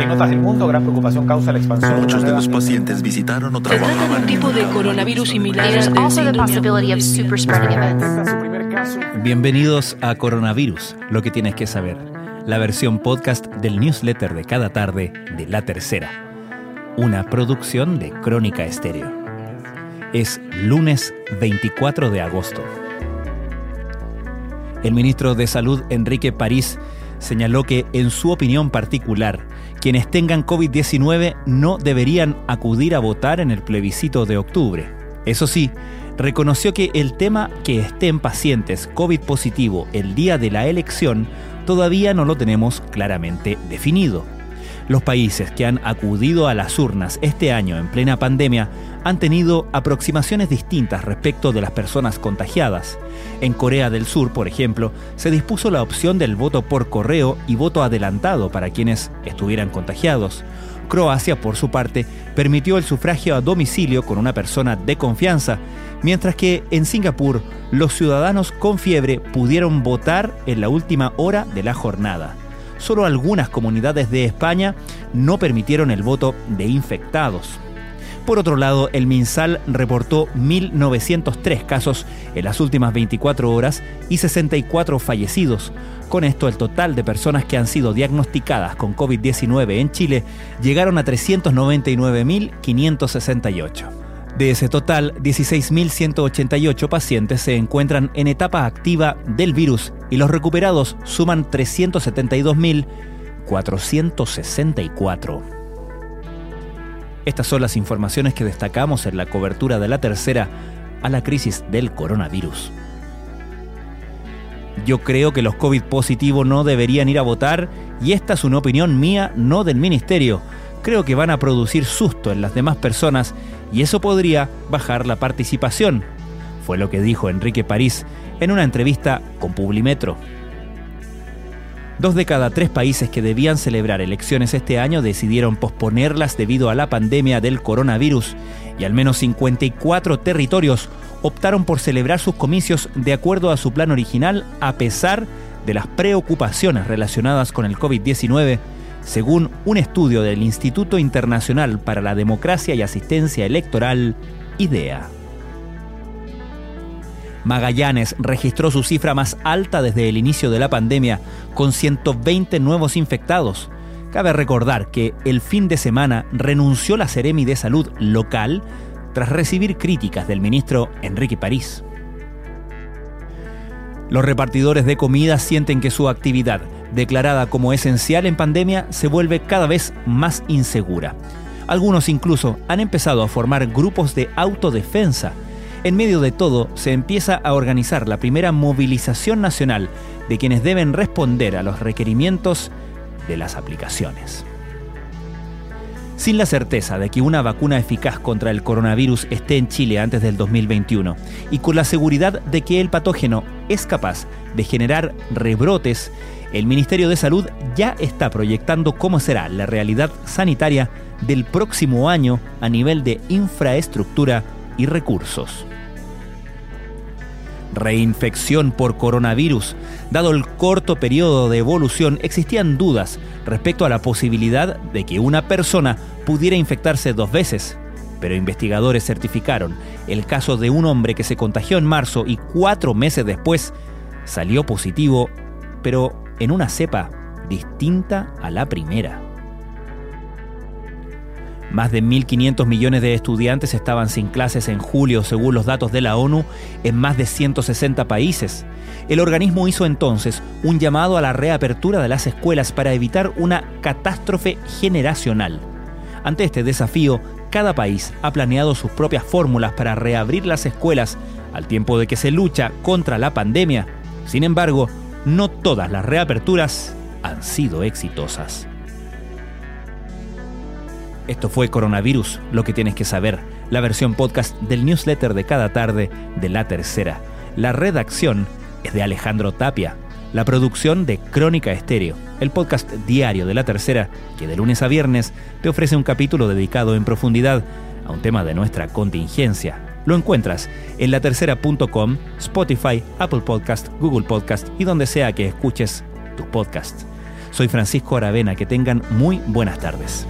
En otras del mundo, gran preocupación causa la expansión. Muchos de los pacientes visitaron o Se trata de un tipo de coronavirus similar There's al del also the síndrome possibility of super spreading events. Su primer caso. Bienvenidos a Coronavirus, lo que tienes que saber, la versión podcast del newsletter de cada tarde de La Tercera, una producción de Crónica Estéreo. Es lunes 24 de agosto. El ministro de Salud, Enrique París, señaló que, en su opinión particular, quienes tengan COVID-19 no deberían acudir a votar en el plebiscito de octubre. Eso sí, reconoció que el tema que estén pacientes COVID positivo el día de la elección todavía no lo tenemos claramente definido. Los países que han acudido a las urnas este año en plena pandemia han tenido aproximaciones distintas respecto de las personas contagiadas. En Corea del Sur, por ejemplo, se dispuso la opción del voto por correo y voto adelantado para quienes estuvieran contagiados. Croacia, por su parte, permitió el sufragio a domicilio con una persona de confianza, mientras que en Singapur los ciudadanos con fiebre pudieron votar en la última hora de la jornada. Solo algunas comunidades de España no permitieron el voto de infectados. Por otro lado, el MinSal reportó 1.903 casos en las últimas 24 horas y 64 fallecidos. Con esto, el total de personas que han sido diagnosticadas con COVID-19 en Chile llegaron a 399.568. De ese total, 16.188 pacientes se encuentran en etapa activa del virus y los recuperados suman 372.464. Estas son las informaciones que destacamos en la cobertura de la tercera a la crisis del coronavirus. Yo creo que los COVID positivos no deberían ir a votar y esta es una opinión mía, no del ministerio. Creo que van a producir susto en las demás personas y eso podría bajar la participación, fue lo que dijo Enrique París en una entrevista con Publimetro. Dos de cada tres países que debían celebrar elecciones este año decidieron posponerlas debido a la pandemia del coronavirus y al menos 54 territorios optaron por celebrar sus comicios de acuerdo a su plan original a pesar de las preocupaciones relacionadas con el COVID-19, según un estudio del Instituto Internacional para la Democracia y Asistencia Electoral, IDEA. Magallanes registró su cifra más alta desde el inicio de la pandemia, con 120 nuevos infectados. Cabe recordar que el fin de semana renunció la Seremi de Salud local tras recibir críticas del ministro Enrique París. Los repartidores de comida sienten que su actividad, declarada como esencial en pandemia, se vuelve cada vez más insegura. Algunos incluso han empezado a formar grupos de autodefensa. En medio de todo, se empieza a organizar la primera movilización nacional de quienes deben responder a los requerimientos de las aplicaciones. Sin la certeza de que una vacuna eficaz contra el coronavirus esté en Chile antes del 2021 y con la seguridad de que el patógeno es capaz de generar rebrotes, el Ministerio de Salud ya está proyectando cómo será la realidad sanitaria del próximo año a nivel de infraestructura y recursos. Reinfección por coronavirus. Dado el corto periodo de evolución, existían dudas respecto a la posibilidad de que una persona pudiera infectarse dos veces. Pero investigadores certificaron el caso de un hombre que se contagió en marzo y cuatro meses después salió positivo, pero en una cepa distinta a la primera. Más de 1.500 millones de estudiantes estaban sin clases en julio, según los datos de la ONU, en más de 160 países. El organismo hizo entonces un llamado a la reapertura de las escuelas para evitar una catástrofe generacional. Ante este desafío, cada país ha planeado sus propias fórmulas para reabrir las escuelas al tiempo de que se lucha contra la pandemia. Sin embargo, no todas las reaperturas han sido exitosas. Esto fue Coronavirus, lo que tienes que saber, la versión podcast del newsletter de cada tarde de La Tercera. La redacción es de Alejandro Tapia, la producción de Crónica Estéreo, el podcast diario de La Tercera, que de lunes a viernes te ofrece un capítulo dedicado en profundidad a un tema de nuestra contingencia. Lo encuentras en latercera.com, Spotify, Apple Podcast, Google Podcast y donde sea que escuches tu podcast. Soy Francisco Aravena, que tengan muy buenas tardes.